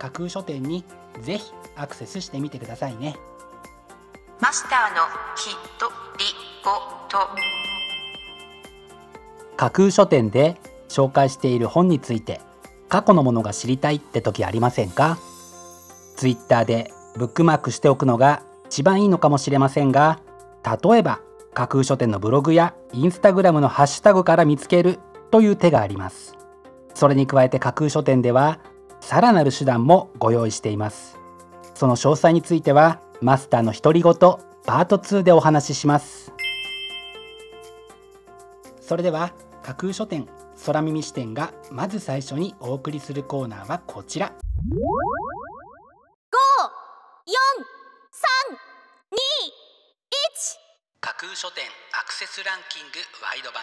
架空書店にぜひアクセスしてみてくださいね。マスターのきっとりごと。架空書店で紹介している本について過去のものが知りたいって時ありませんか？Twitter でブックマークしておくのが一番いいのかもしれませんが例えば架空書店のブログやインスタグラムのハッシュタグから見つけるという手があります。それに加えて架空書店ではさらなる手段もご用意しています。その詳細についてはマスターの独り言パート2でお話しします。それでは架空書店空耳視点がまず最初にお送りするコーナーはこちら。架空書店アクセスランキングワイド版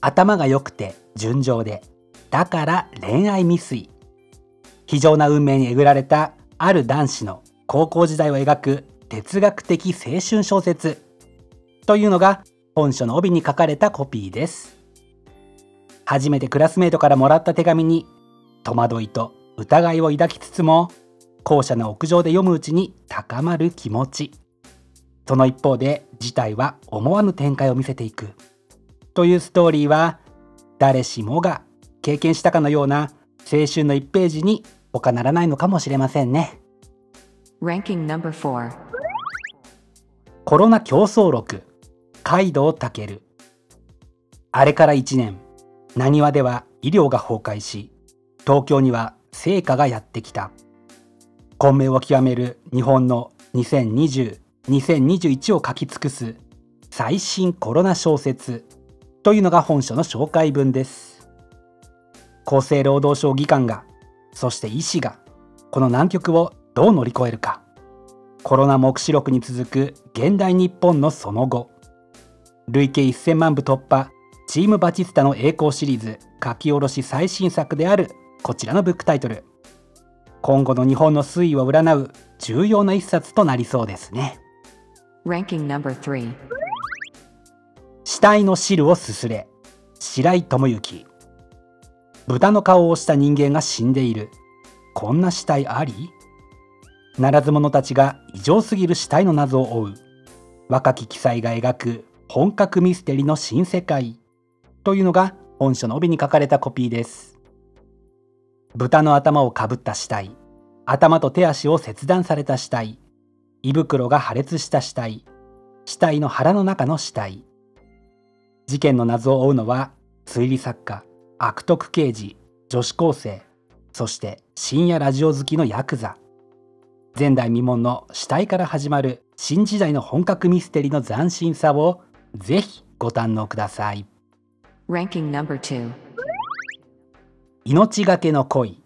頭が良くて純情で。だから恋愛未遂。非常な運命にえぐられたある男子の高校時代を描く哲学的青春小説。というのが本書の帯に書かれたコピーです。初めてクラスメートからもらった手紙に戸惑いと疑いを抱きつつも校舎の屋上で読むうちに高まる気持ち。その一方で事態は思わぬ展開を見せていく。というストーリーは誰しもが経験したかのような青春の1ページに他ならないのかもしれませんね。Ranking number 4コロナ競争録カ道健あれから1年なにわでは医療が崩壊し東京には成果がやってきた。混迷を極める日本の2020-2021を書き尽くす最新コロナ小説というのが本書の紹介文です。厚生労働省議官がそして医師がこの難局をどう乗り越えるか。コロナ黙示録に続く現代日本のその後。累計1000万部突破チームバチスタの栄光シリーズ書き下ろし最新作であるこちらのブックタイトル。今後の日本の推移を占う重要な一冊となりそうですね。死体の汁をすすれ。白井智之。豚の顔をした人間が死んでいる。こんな死体あり？ならず者たちが異常すぎる死体の謎を追う。若き記載が描く本格ミステリの新世界。というのが本書の帯に書かれたコピーです。豚の頭をかぶった死体。頭と手足を切断された死体。胃袋が破裂した死体。死体の腹の中の死体。事件の謎を追うのは推理作家悪徳刑事女子高生そして深夜ラジオ好きのヤクザ。前代未聞の死体から始まる新時代の本格ミステリの斬新さをぜひご堪能ください。Ranking number 2命がけの恋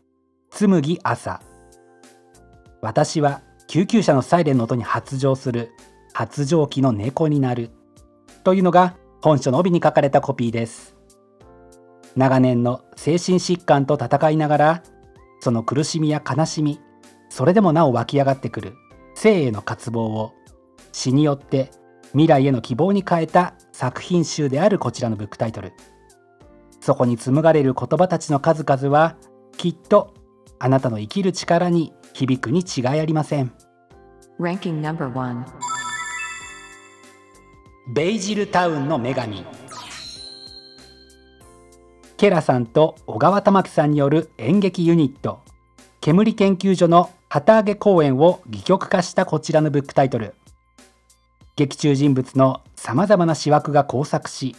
紬朝。私は救急車のサイレンの音に発情する発情期の猫になる。というのが本書の帯に書かれたコピーです。長年の精神疾患と闘いながらその苦しみや悲しみそれでもなお湧き上がってくる生への渇望を詩によって未来への希望に変えた作品集であるこちらのブックタイトル。そこに紡がれる言葉たちの数々はきっとあなたの生きる力に響くに違いありません。ベイジルタウンの女神。ケラさんと小川玉樹さんによる演劇ユニット。煙研究所の旗揚げ公演を戯曲化したこちらのブックタイトル。劇中人物のさまざまな思惑が交錯し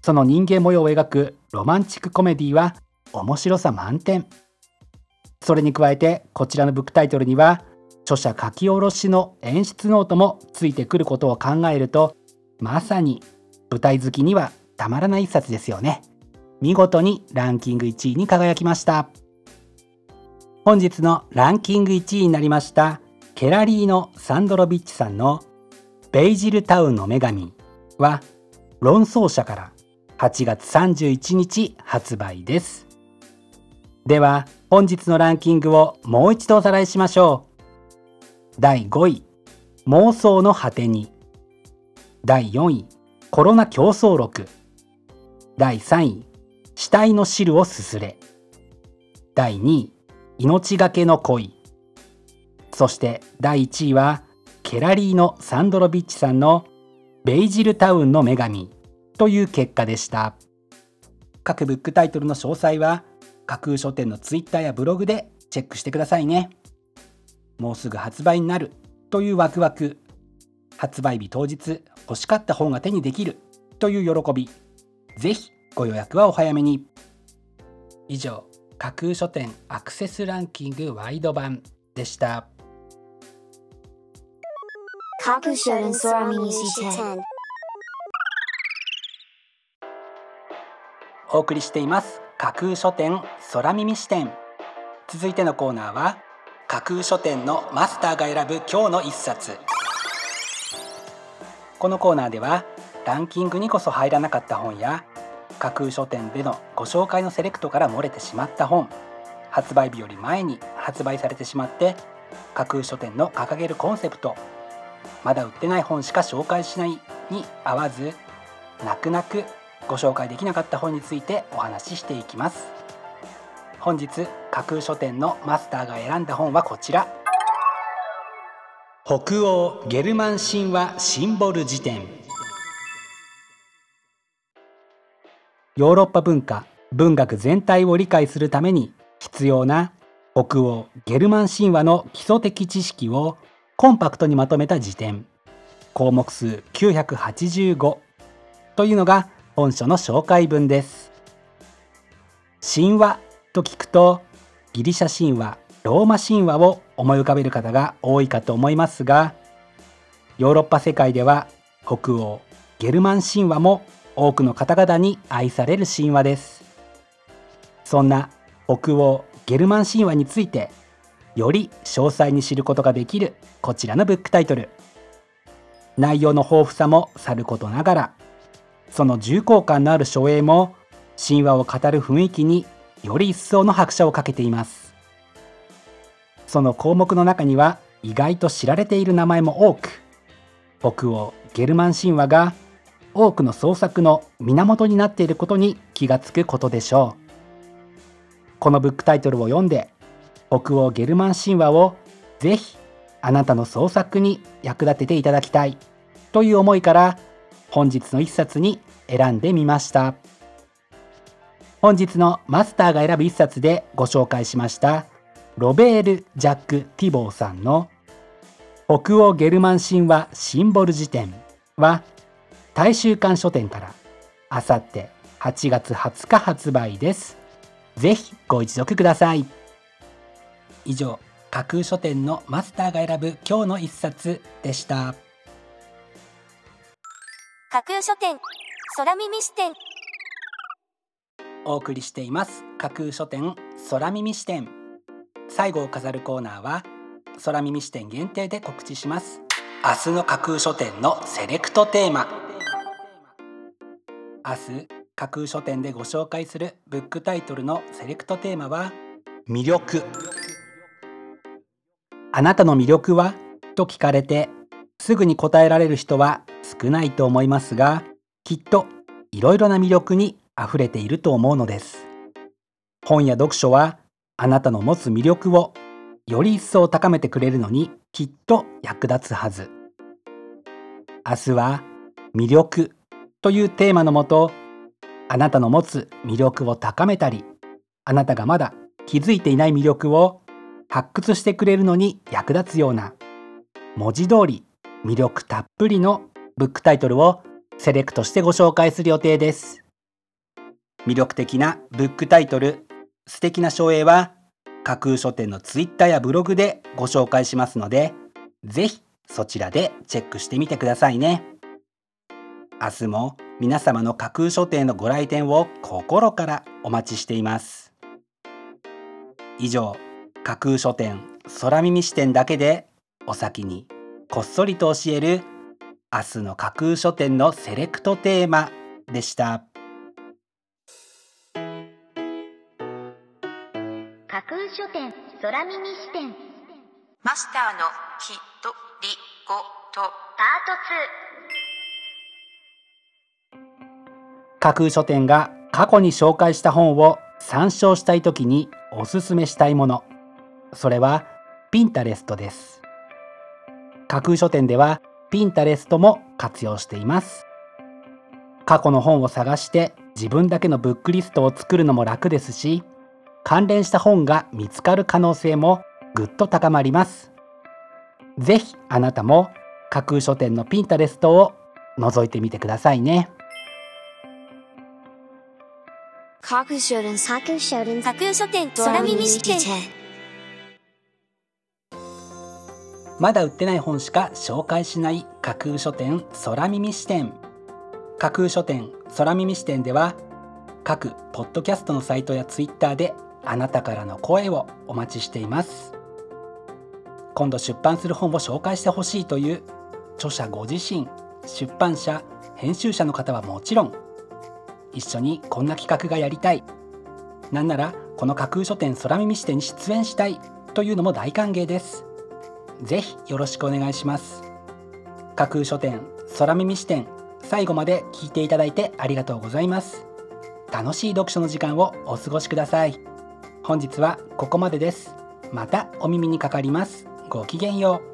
その人間模様を描くロマンチックコメディは面白さ満点。それに加えてこちらのブックタイトルには著者書き下ろしの演出ノートもついてくることを考えるとまさに舞台好きにはたまらない一冊ですよね。見事にランキング1位に輝きました。本日のランキング1位になりましたケラリーノ・サンドロビッチさんの「ベイジルタウンの女神」は論創社から8月31日発売です。では本日のランキングをもう一度おさらいしましょう。第5位妄想の果てに。第4位コロナ競争録。第3位死体の汁をすすれ。第2位命がけの恋。そして第1位はケラリーノ・サンドロビッチさんのベイジルタウンの女神。という結果でした。各ブックタイトルの詳細は架空書店のツイッターやブログでチェックしてくださいね。もうすぐ発売になる。というワクワク。発売日当日欲しかった本が手にできるという喜び。ぜひご予約はお早めに。以上架空書店アクセスランキングワイド版でした。架空書店空耳視点お送りしています。架空書店空耳視点続いてのコーナーは架空書店のマスターが選ぶ今日の一冊このコーナーではランキングにこそ入らなかった本や架空書店でのご紹介のセレクトから漏れてしまった本発売日より前に発売されてしまって架空書店の掲げるコンセプトまだ売ってない本しか紹介しないに合わず泣く泣くご紹介できなかった本についてお話ししていきます。本日架空書店のマスターが選んだ本はこちら。北欧ゲルマン神話シンボル辞典。ヨーロッパ文化文学全体を理解するために必要な北欧ゲルマン神話の基礎的知識をコンパクトにまとめた辞典項目数985というのが本書の紹介文です。神話と聞くとギリシャ神話ローマ神話を思い浮かべる方が多いかと思いますがヨーロッパ世界では北欧ゲルマン神話も多くの方々に愛される神話です。そんな北欧ゲルマン神話についてより詳細に知ることができるこちらのブックタイトル。内容の豊富さもさることながらその重厚感のある書影も神話を語る雰囲気により一層の拍車をかけています。その項目の中には意外と知られている名前も多く北欧ゲルマン神話が多くの創作の源になっていることに気がつくことでしょうこのブックタイトルを読んで北欧ゲルマン神話をぜひあなたの創作に役立てていただきたいという思いから本日の一冊に選んでみました。本日のマスターが選ぶ一冊でご紹介しました。ロベール・ジャック・ティボーさんの北欧ゲルマン神話シンボル辞典は大衆館書店からあさって8月20日発売です。ぜひご一読ください。以上架空書店のマスターが選ぶ今日の一冊でした。架空書店空耳視点。お送りしています。架空書店空耳視点最後を飾るコーナーは空耳視点限定で告知します。明日の架空書店のセレクトテーマ。明日架空書店でご紹介するブックタイトルのセレクトテーマは魅力。あなたの魅力は？と聞かれてすぐに答えられる人は少ないと思いますがきっといろいろな魅力にあふれていると思うのです。本や読書はあなたの持つ魅力をより一層高めてくれるのにきっと役立つはず。明日は魅力というテーマのもとあなたの持つ魅力を高めたりあなたがまだ気づいていない魅力を発掘してくれるのに役立つような文字通り魅力たっぷりのブックタイトルをセレクトしてご紹介する予定です。魅力的なブックタイトル素敵な書影は架空書店のツイッターやブログでご紹介しますのでぜひそちらでチェックしてみてくださいね。明日も皆様の架空書店のご来店を心からお待ちしています。以上架空書店空耳視点だけでお先にこっそりと教える明日の架空書店のセレクトテーマでした。架空書店空耳視点。マスターのきとりごと。パート架空書店が過去に紹介した本を参照したいときにおすすめしたいもの。それはピンタレストです。架空書店ではピンタレストも活用しています。過去の本を探して自分だけのブックリストを作るのも楽ですし関連した本が見つかる可能性もぐっと高まります。ぜひあなたも架空書店のピンタレストを覗いてみてくださいね。架空書店架空書店架空書店空耳視点まだ売ってない本しか紹介しない架空書店空耳視点。架空書店空耳視点では各ポッドキャストのサイトやツイッターであなたからの声をお待ちしています。今度出版する本を紹介してほしいという著者ご自身出版社編集者の方はもちろん一緒にこんな企画がやりたい。なんならこの架空書店空耳視点に出演したいというのも大歓迎です。ぜひよろしくお願いします。架空書店空耳視点最後まで聞いていただいてありがとうございます。楽しい読書の時間をお過ごしください。本日はここまでです。またお耳にかかります。ごきげんよう。